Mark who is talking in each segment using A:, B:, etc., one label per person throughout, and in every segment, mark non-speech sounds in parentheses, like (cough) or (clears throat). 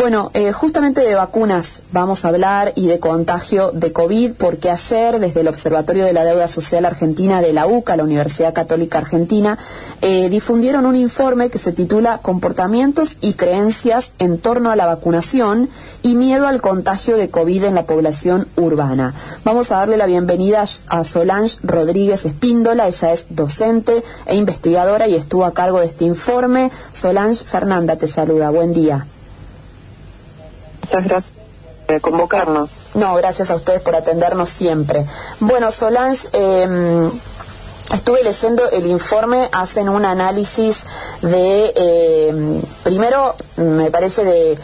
A: Bueno, eh, justamente de vacunas vamos a hablar y de contagio de COVID, porque ayer desde el Observatorio de la Deuda Social Argentina de la UCA, la Universidad Católica Argentina, eh, difundieron un informe que se titula Comportamientos y creencias en torno a la vacunación y miedo al contagio de COVID en la población urbana. Vamos a darle la bienvenida a Solange Rodríguez Espíndola, ella es docente e investigadora y estuvo a cargo de este informe. Solange Fernanda te saluda, buen día.
B: Muchas gracias por convocarnos.
A: No, gracias a ustedes por atendernos siempre. Bueno, Solange, eh, estuve leyendo el informe, hacen un análisis de, eh, primero, me parece de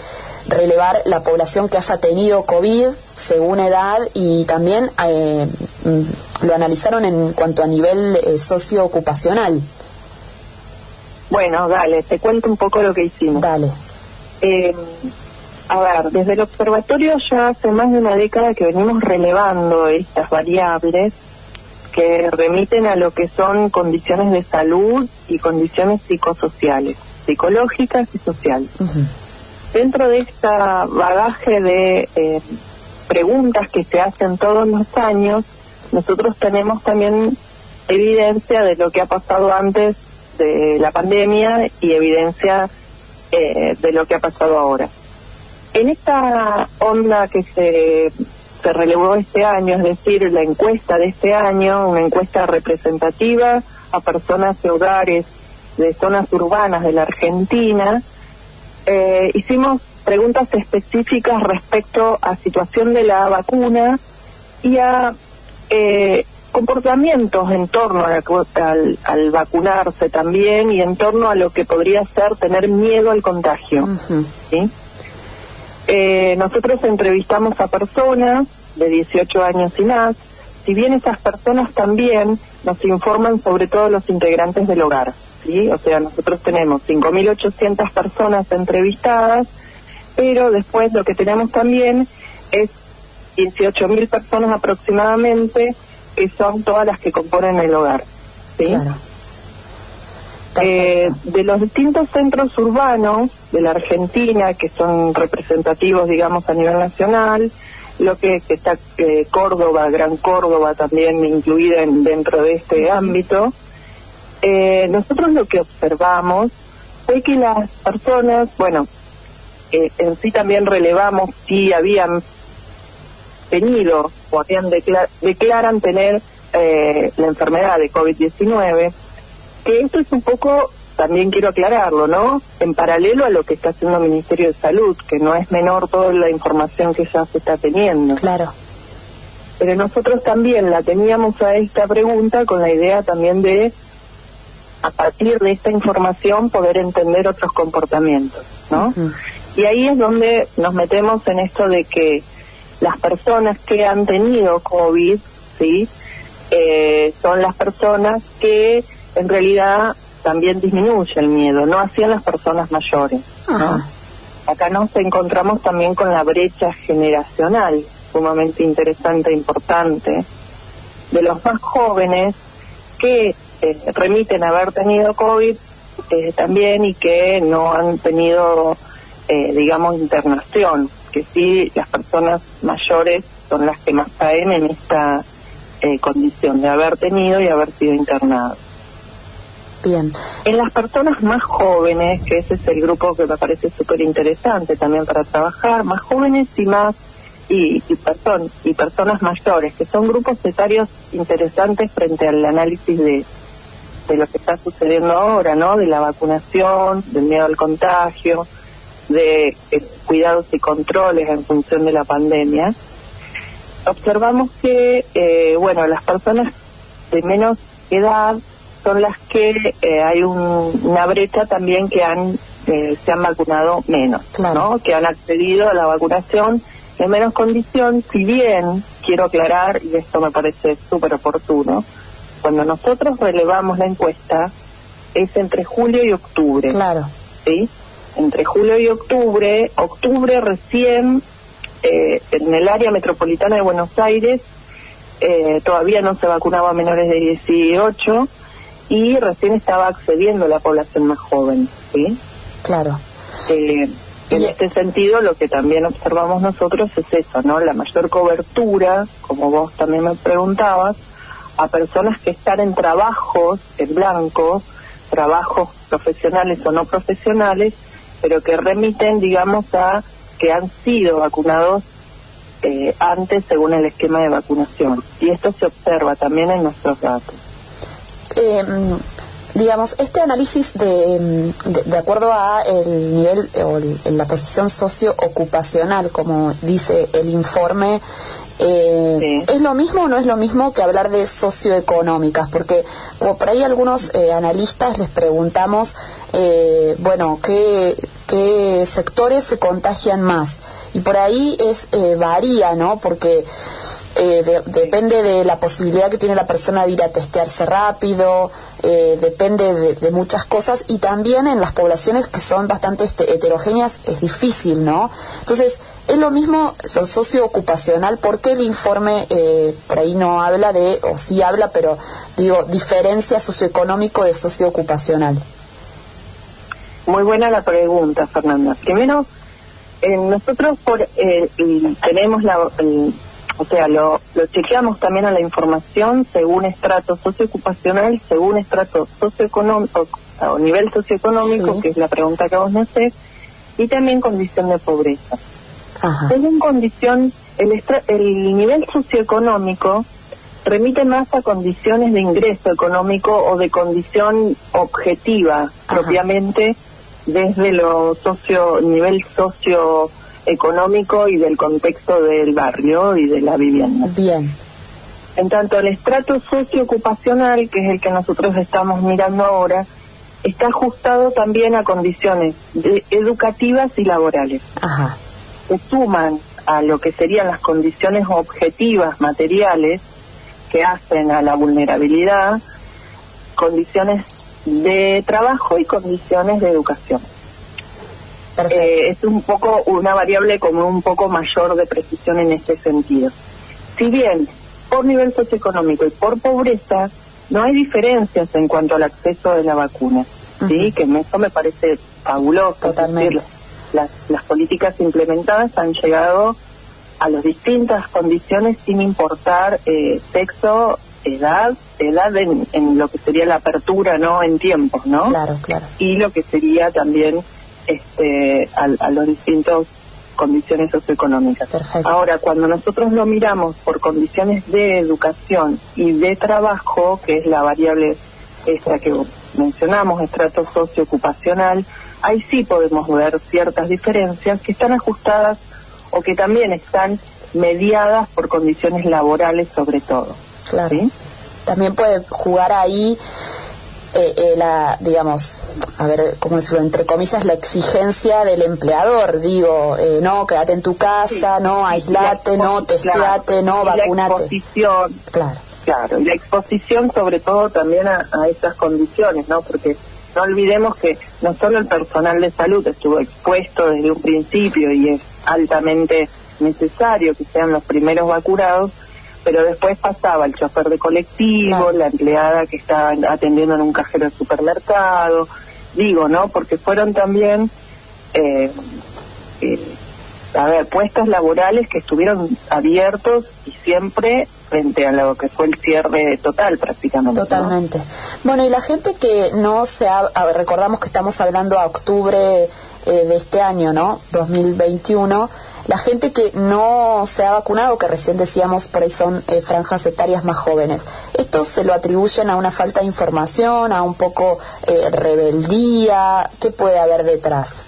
A: relevar la población que haya tenido COVID según edad y también eh, lo analizaron en cuanto a nivel eh, socioocupacional.
B: Bueno, dale, te cuento un poco lo que hicimos.
A: Dale.
B: A ver, desde el observatorio ya hace más de una década que venimos relevando estas variables que remiten a lo que son condiciones de salud y condiciones psicosociales, psicológicas y sociales. Dentro de este bagaje de eh, preguntas que se hacen todos los años, nosotros tenemos también evidencia de lo que ha pasado antes de la pandemia y evidencia eh, de lo que ha pasado ahora. En esta onda que se, se relevó este año, es decir, la encuesta de este año, una encuesta representativa a personas de hogares de zonas urbanas de la Argentina, eh, hicimos preguntas específicas respecto a situación de la vacuna y a eh, comportamientos en torno al, al, vacunarse también y en torno a lo que podría ser tener miedo al contagio. ¿sí? Eh, nosotros entrevistamos a personas de 18 años y más, si bien esas personas también nos informan sobre todo los integrantes del hogar, ¿sí? O sea, nosotros tenemos 5.800 personas entrevistadas, pero después lo que tenemos también es 18.000 personas aproximadamente, que son todas las que componen el hogar, ¿sí? Eh, de los distintos centros urbanos de la Argentina, que son representativos, digamos, a nivel nacional, lo que, que está eh, Córdoba, Gran Córdoba también incluida en, dentro de este ámbito, eh, nosotros lo que observamos fue que las personas, bueno, eh, en sí también relevamos si habían tenido o habían declaran tener eh, la enfermedad de COVID-19, que esto es un poco, también quiero aclararlo, ¿no? En paralelo a lo que está haciendo el Ministerio de Salud, que no es menor toda la información que ya se está teniendo.
A: Claro.
B: Pero nosotros también la teníamos a esta pregunta con la idea también de, a partir de esta información, poder entender otros comportamientos, ¿no? Y ahí es donde nos metemos en esto de que las personas que han tenido COVID, ¿sí? Eh, son las personas que en realidad también disminuye el miedo, no hacían las personas mayores. ¿no? Acá nos encontramos también con la brecha generacional, sumamente interesante e importante, de los más jóvenes que eh, remiten haber tenido COVID eh, también y que no han tenido, eh, digamos, internación, que sí las personas mayores son las que más caen en esta eh, condición de haber tenido y haber sido internados. En las personas más jóvenes, que ese es el grupo que me parece súper interesante también para trabajar, más jóvenes y más y, y, y personas mayores, que son grupos etarios interesantes frente al análisis de, de lo que está sucediendo ahora, ¿no? De la vacunación, del miedo al contagio, de eh, cuidados y controles en función de la pandemia. Observamos que, eh, bueno, las personas de menos edad son las que eh, hay un, una brecha también que han eh, se han vacunado menos,
A: Claro.
B: ¿no? Que han accedido a la vacunación en menos condición, si bien quiero aclarar, y esto me parece súper oportuno, cuando nosotros relevamos la encuesta es entre julio y octubre,
A: Claro.
B: ¿sí? Entre julio y octubre, octubre recién eh, en el área metropolitana de Buenos Aires eh, todavía no se vacunaba a menores de 18 y recién estaba accediendo la población más joven, ¿sí?
A: Claro.
B: Eh, En este sentido, lo que también observamos nosotros es eso, ¿no? La mayor cobertura, como vos también me preguntabas, a personas que están en trabajos en blanco, trabajos profesionales o no profesionales, pero que remiten, digamos, a que han sido vacunados eh, antes según el esquema de vacunación. Y esto se observa también en nuestros datos.
A: Eh, digamos, este análisis de, de, acuerdo a el nivel o la posición socioocupacional, como dice el informe, eh, ¿Es lo mismo o no es lo mismo que hablar de socioeconómicas? Porque como por ahí algunos eh, analistas les preguntamos, eh, bueno, ¿qué, ¿qué sectores se contagian más? Y por ahí es varía, ¿no? Porque depende de la posibilidad que tiene la persona de ir a testearse rápido, depende de, muchas cosas y también en las poblaciones que son bastante este, heterogéneas es difícil, ¿no? Entonces, es lo mismo lo socioocupacional, porque el informe eh, por ahí no habla de, o sí habla, pero digo, diferencia socioeconómico de socioocupacional?
B: Muy buena la pregunta, Fernanda. Primero, eh, nosotros por, eh, tenemos la, o sea, lo, lo chequeamos también a la información según estrato socioocupacional, según estrato socioeconómico, o nivel socioeconómico, que es la pregunta que vos me haces, y también condición de pobreza. Según condición, el, el nivel socioeconómico remite más a condiciones de ingreso económico o de condición objetiva propiamente desde lo socio nivel socioeconómico y del contexto del barrio y de la vivienda.
A: Bien.
B: En tanto, el estrato socioocupacional, que es el que nosotros estamos mirando ahora, está ajustado también a condiciones educativas y laborales.
A: Ajá
B: se suman a lo que serían las condiciones objetivas materiales que hacen a la vulnerabilidad, condiciones de trabajo y condiciones de educación. Eh, es un poco una variable con un poco mayor de precisión en este sentido. Si bien por nivel socioeconómico y por pobreza no hay diferencias en cuanto al acceso de la vacuna, sí, que eso me parece fabuloso.
A: Totalmente
B: las, las políticas implementadas han llegado a las distintas condiciones sin importar eh, sexo, edad, edad en, lo que sería la apertura, ¿no? En tiempos, ¿no?
A: Claro, claro.
B: Y lo que sería también este, a, a los distintos condiciones socioeconómicas.
A: Perfecto.
B: Ahora, cuando nosotros lo miramos por condiciones de educación y de trabajo, que es la variable esta que mencionamos, estrato socioocupacional, ahí sí podemos ver ciertas diferencias que están ajustadas o que también están mediadas por condiciones laborales sobre todo.
A: Claro. También puede jugar ahí eh, eh, la, digamos, a ver, ¿cómo decirlo? Entre comillas, la exigencia del empleador. Digo, eh, no, quédate en tu casa, no, aislate, no, testeate, no, vacunate.
B: La exposición.
A: Claro.
B: Claro, y la exposición sobre todo también a, a estas condiciones, ¿no? Porque no olvidemos que no solo el personal de salud estuvo expuesto desde un principio y es altamente necesario que sean los primeros vacunados, pero después pasaba el chofer de colectivo, la empleada que estaba atendiendo en un cajero de supermercado, digo, ¿no? Porque fueron también, eh, eh, a ver, puestos laborales que estuvieron abiertos y siempre frente a lo que fue el cierre total prácticamente.
A: Totalmente. Bueno, y la gente que no se ha, recordamos que estamos hablando a octubre eh, de este año, ¿no? 2021. La gente que no se ha vacunado, que recién decíamos por ahí son eh, franjas etarias más jóvenes, ¿esto se lo atribuyen a una falta de información, a un poco eh, rebeldía? ¿Qué puede haber detrás?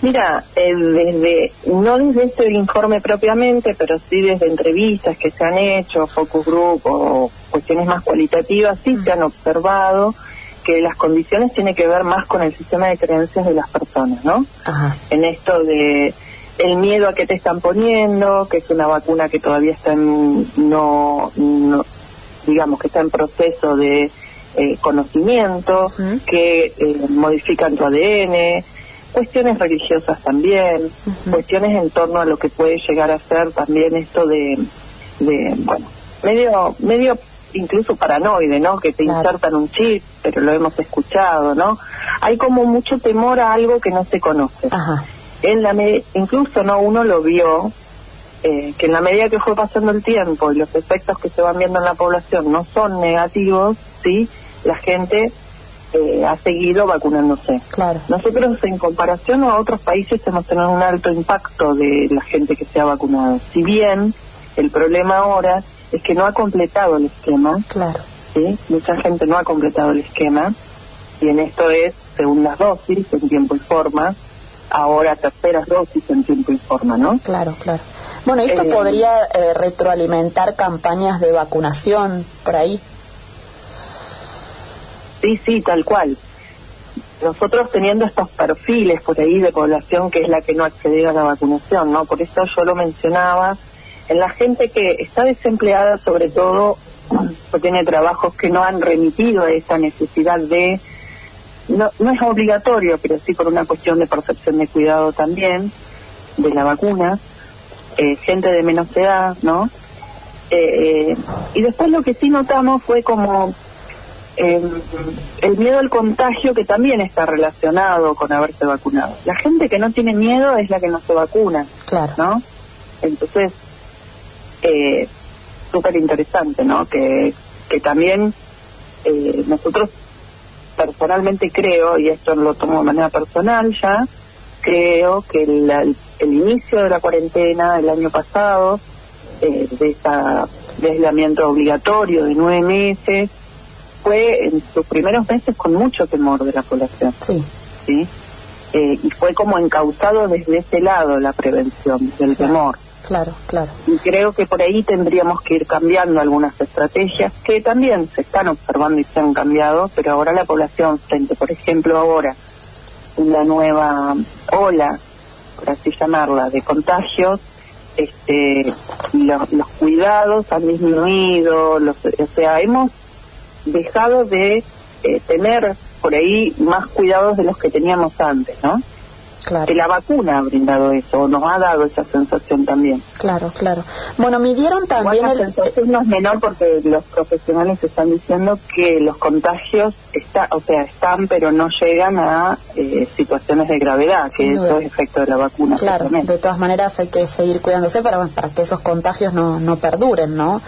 B: Mira, eh, desde, no desde este informe propiamente, pero sí desde entrevistas que se han hecho, focus group o cuestiones más cualitativas, sí se han observado que las condiciones tienen que ver más con el sistema de creencias de las personas, ¿no? En esto de el miedo a que te están poniendo, que es una vacuna que todavía está en, no, digamos que está en proceso de eh, conocimiento, que eh, modifican tu ADN, cuestiones religiosas también, cuestiones en torno a lo que puede llegar a ser también esto de, de bueno, medio, medio incluso paranoide, ¿no? Que te insertan un chip, pero lo hemos escuchado, ¿no? Hay como mucho temor a algo que no se conoce.
A: Ajá.
B: En la incluso no uno lo vio eh, que en la medida que fue pasando el tiempo y los efectos que se van viendo en la población no son negativos, sí, la gente eh, ha seguido vacunándose.
A: Claro.
B: Nosotros en comparación a otros países hemos tenido un alto impacto de la gente que se ha vacunado. Si bien el problema ahora es que no ha completado el esquema.
A: Claro.
B: ¿sí? Mucha gente no ha completado el esquema y en esto es segundas dosis en tiempo y forma, ahora terceras dosis en tiempo y forma, ¿no?
A: Claro, claro. Bueno, ¿esto
B: Eh,
A: podría eh, retroalimentar campañas de vacunación por ahí?
B: Sí, sí, tal cual. Nosotros teniendo estos perfiles por ahí de población que es la que no accedía a la vacunación, ¿no? Por eso yo lo mencionaba, en la gente que está desempleada sobre todo, o tiene trabajos que no han remitido a esa necesidad de, no, no es obligatorio, pero sí por una cuestión de percepción de cuidado también, de la vacuna, eh, gente de menos edad, ¿no? Eh, y después lo que sí notamos fue como eh, el miedo al contagio que también está relacionado con haberse vacunado. La gente que no tiene miedo es la que no se vacuna,
A: Claro.
B: ¿no? Entonces, eh, súper interesante, ¿no? Que, que también eh, nosotros personalmente creo, y esto lo tomo de manera personal ya, creo que el, el- el inicio de la cuarentena el año pasado, eh, de esa de aislamiento obligatorio de nueve meses, fue en sus primeros meses con mucho temor de la población,
A: Sí,
B: ¿sí? Eh, y fue como encauzado desde ese lado la prevención, del
A: Claro.
B: temor.
A: Claro, claro.
B: Y creo que por ahí tendríamos que ir cambiando algunas estrategias que también se están observando y se han cambiado, pero ahora la población frente, por ejemplo, ahora una nueva ola, por así llamarla, de contagios, este, los, los cuidados han disminuido, los, o sea, hemos dejado de eh, tener por ahí más cuidados de los que teníamos antes, ¿no?
A: Claro.
B: Que la vacuna ha brindado eso, nos ha dado esa sensación también.
A: Claro, claro. Bueno, midieron también
B: Igual la
A: el...
B: sensación no es menor porque los profesionales están diciendo que los contagios está, o sea, están pero no llegan a eh, situaciones de gravedad,
A: Sin
B: que
A: duda.
B: eso es efecto de la vacuna.
A: Claro, de todas maneras hay que seguir cuidándose para, para que esos contagios no, no perduren, ¿no?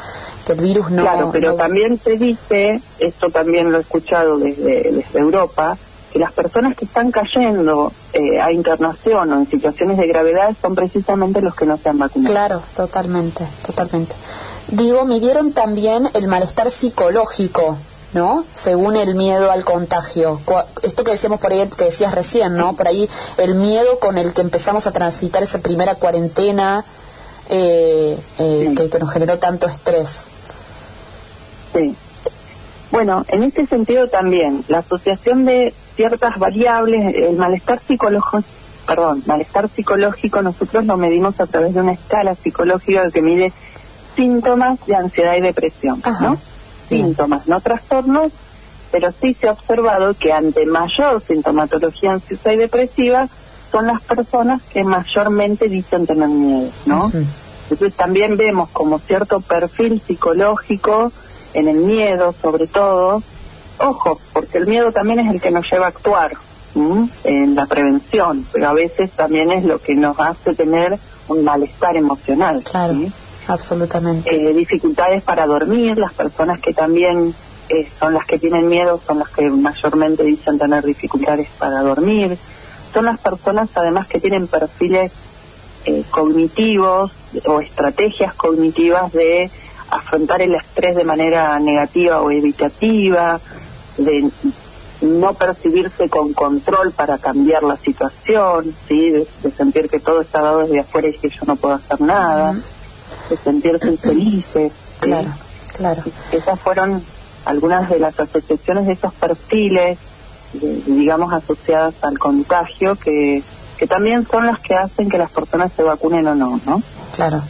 A: Que el virus no...
B: claro, pero
A: no-
B: también se dice, esto también lo he escuchado desde, desde Europa, que las personas que están cayendo eh, a internación o en situaciones de gravedad son precisamente los que no se han vacunado.
A: Claro, totalmente, totalmente. Digo, midieron también el malestar psicológico, ¿no? Según el miedo al contagio. Esto que decíamos por ahí, que decías recién, ¿no? Por ahí el miedo con el que empezamos a transitar esa primera cuarentena eh, eh,
B: Sí.
A: que, que nos generó tanto estrés.
B: Sí. Bueno, en este sentido también, la asociación de ciertas variables, el malestar psicológico, perdón, malestar psicológico, nosotros lo medimos a través de una escala psicológica que mide síntomas de ansiedad y depresión,
A: Ajá.
B: ¿no? Síntomas, no trastornos, pero sí se ha observado que ante mayor sintomatología ansiosa y depresiva son las personas que mayormente dicen tener miedo, ¿no? Entonces también vemos como cierto perfil psicológico en el miedo, sobre todo. Ojo, porque el miedo también es el que nos lleva a actuar en la prevención, pero a veces también es lo que nos hace tener un malestar emocional.
A: Claro,
B: ¿sí?
A: absolutamente.
B: Eh, dificultades para dormir, las personas que también eh, son las que tienen miedo, son las que mayormente dicen tener dificultades para dormir, son las personas además que tienen perfiles eh, cognitivos o estrategias cognitivas de afrontar el estrés de manera negativa o evitativa, de no percibirse con control para cambiar la situación, ¿sí? de, de sentir que todo está dado desde afuera y que yo no puedo hacer nada, de sentirse infelices. ¿sí?
A: Claro, claro.
B: Esas fueron algunas de las asociaciones de esos perfiles, de- digamos, asociadas al contagio, que, que también son las que hacen que las personas se vacunen o no, ¿no?
A: Claro.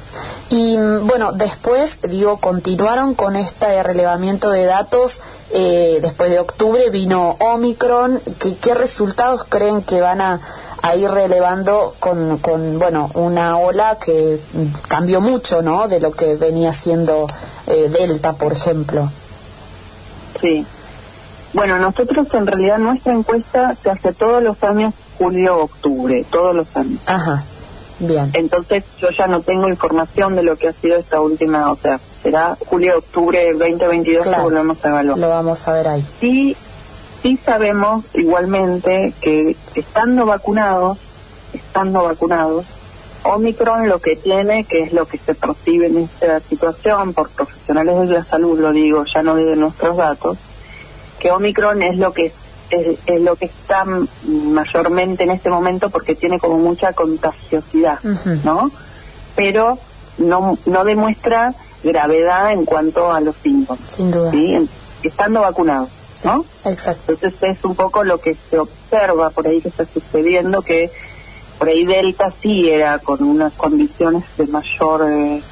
A: Y mm, bueno, después, digo, continuaron con este relevamiento de datos. eh, después de octubre vino Omicron. ¿Qué, qué resultados creen que van a, a ir relevando con, con, bueno, una ola que mm, cambió mucho, ¿no? De lo que venía siendo eh, Delta, por ejemplo.
B: Sí. Bueno, nosotros en realidad nuestra encuesta se hace todos los años, julio-octubre, todos los años.
A: Ajá, bien.
B: Entonces yo ya no tengo información de lo que ha sido esta última, o sea, será julio-octubre 2022
A: Claro.
B: que volvemos a evaluar.
A: Lo vamos a ver ahí.
B: Sí, sí sabemos igualmente que estando vacunados, estando vacunados, Omicron lo que tiene, que es lo que se percibe en esta situación por profesionales de la salud, lo digo, ya no de nuestros datos, que Omicron es lo que es, es lo que está mayormente en este momento porque tiene como mucha contagiosidad. ¿no? Pero no no demuestra gravedad en cuanto a los síntomas.
A: Sin duda.
B: ¿sí? Estando vacunados, ¿no?
A: Exacto.
B: Entonces es un poco lo que se observa por ahí que está sucediendo, que por ahí Delta sí era con unas condiciones de mayor eh,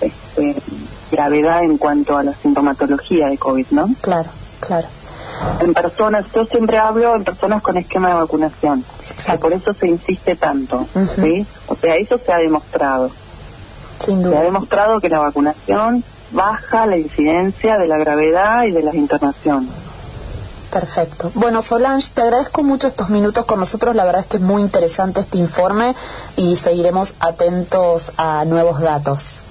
B: este, gravedad en cuanto a la sintomatología de COVID, ¿no?
A: Claro, claro.
B: En personas, yo siempre hablo en personas con esquema de vacunación,
A: Exacto.
B: por eso se insiste tanto. ¿sí? O sea, eso se ha demostrado.
A: Sin
B: Se ha
A: duda.
B: demostrado que la vacunación baja la incidencia de la gravedad y de las internaciones.
A: Perfecto. Bueno, Solange, te agradezco mucho estos minutos con nosotros. La verdad es que es muy interesante este informe y seguiremos atentos a nuevos datos.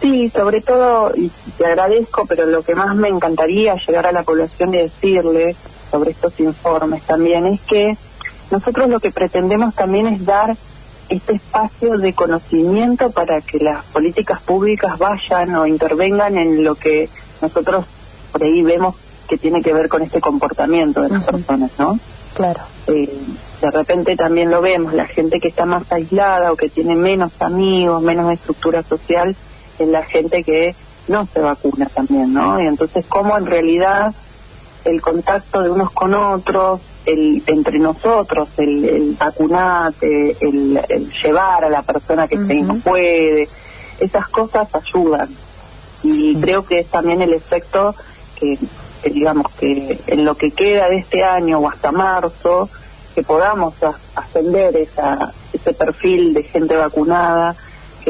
B: Sí, sobre todo, y te agradezco, pero lo que más me encantaría llegar a la población y decirle sobre estos informes también es que nosotros lo que pretendemos también es dar este espacio de conocimiento para que las políticas públicas vayan o intervengan en lo que nosotros por ahí vemos que tiene que ver con este comportamiento de las personas, ¿no?
A: Claro.
B: eh, de repente también lo vemos, la gente que está más aislada o que tiene menos amigos, menos estructura social, es la gente que no se vacuna también, ¿no? Y entonces, ¿cómo en realidad el contacto de unos con otros, el entre nosotros, el, el vacunate, el, el llevar a la persona que se
A: Ujú.
B: no puede, esas cosas ayudan. Y
A: Sí.
B: creo que es también el efecto que, que digamos que en lo que queda de este año o hasta marzo, que podamos ascender esa, ese perfil de gente vacunada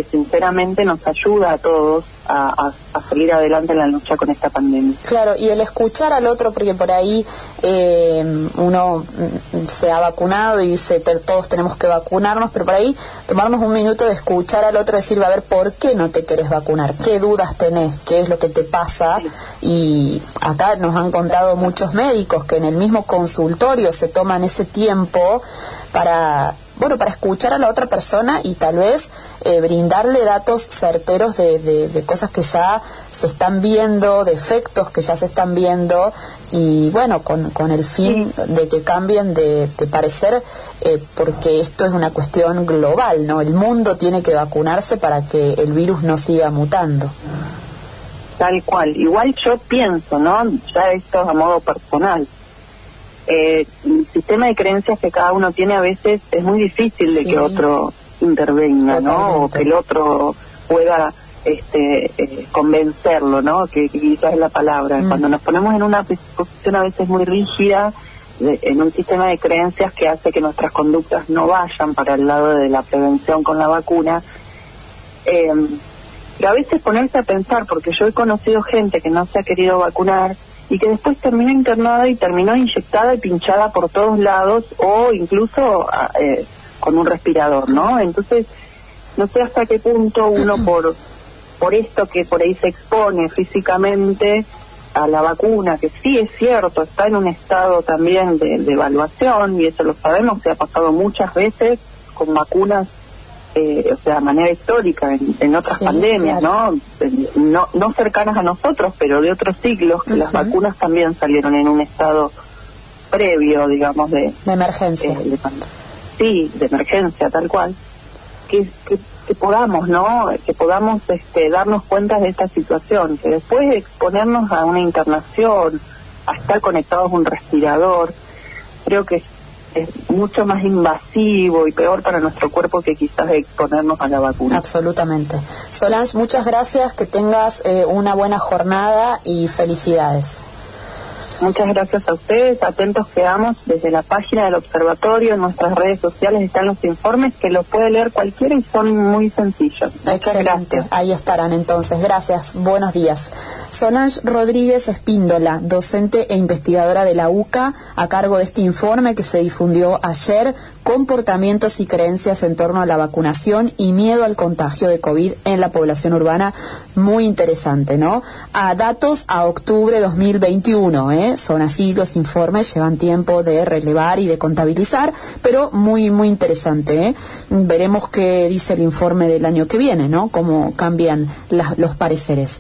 B: que sinceramente nos ayuda a todos a, a- a seguir adelante en la lucha con esta pandemia.
A: Claro, y el escuchar al otro, porque por ahí eh, uno mm, se ha vacunado y dice te- todos tenemos que vacunarnos, pero por ahí tomarnos un minuto de escuchar al otro, decir, a ver, ¿por qué no te querés vacunar? ¿Qué dudas tenés? ¿Qué es lo que te pasa? Y acá nos han contado muchos médicos que en el mismo consultorio se toman ese tiempo para bueno, para escuchar a la otra persona y tal vez eh, brindarle datos certeros de, de- de cosas que ya se están viendo, de efectos que ya se están viendo y bueno, con, con el fin de que cambien de, de parecer, eh, porque esto es una cuestión global, ¿no? El mundo tiene que vacunarse para que el virus no siga mutando.
B: Tal cual. Igual yo pienso, ¿no? Ya esto es a modo personal. Eh, el sistema de creencias que cada uno tiene a veces es muy difícil de
A: Sí.
B: que otro intervenga, ¿no? O que el otro pueda este, eh, convencerlo, ¿no? Que, que quizás es la palabra.
A: Mm.
B: Cuando nos ponemos en una posición a veces muy rígida, de- en un sistema de creencias que hace que nuestras conductas no vayan para el lado de la prevención con la vacuna, eh, pero a veces ponerse a pensar, porque yo he conocido gente que no se ha querido vacunar y que después terminó internada y terminó inyectada y pinchada por todos lados o incluso ah, eh, con un respirador, ¿no? Entonces, no sé hasta qué punto uno (clears throat) por por esto que por ahí se expone físicamente a la vacuna, que sí es cierto, está en un estado también de, de evaluación y eso lo sabemos, se ha pasado muchas veces con vacunas eh, o sea, de manera histórica en, en otras
A: Sí,
B: pandemias,
A: claro.
B: ¿no? Eh, ¿no? No cercanas a nosotros, pero de otros siglos, que las vacunas también salieron en un estado previo, digamos, de,
A: De emergencia.
B: eh, de sí, de emergencia, tal cual. Que, que, que podamos, ¿no? Que podamos este, darnos cuenta de esta situación, que después de exponernos a una internación, a estar conectados a un respirador, creo que es, mucho más invasivo y peor para nuestro cuerpo que quizás exponernos a la vacuna.
A: Absolutamente. Solange, muchas gracias, que tengas eh, una buena jornada y felicidades.
B: Muchas gracias a ustedes, atentos quedamos desde la página del observatorio, en nuestras redes sociales están los informes que los puede leer cualquiera y son muy sencillos. Muchas
A: Excelente.
B: gracias.
A: Ahí estarán entonces. Gracias. Buenos días. Solange Rodríguez Espíndola, docente e investigadora de la UCA, a cargo de este informe que se difundió ayer, comportamientos y creencias en torno a la vacunación y miedo al contagio de COVID en la población urbana. Muy interesante, ¿no? A datos a octubre 2021, ¿eh? Son así los informes, llevan tiempo de relevar y de contabilizar, pero muy, muy interesante, ¿eh? Veremos qué dice el informe del año que viene, ¿no? Cómo cambian los pareceres.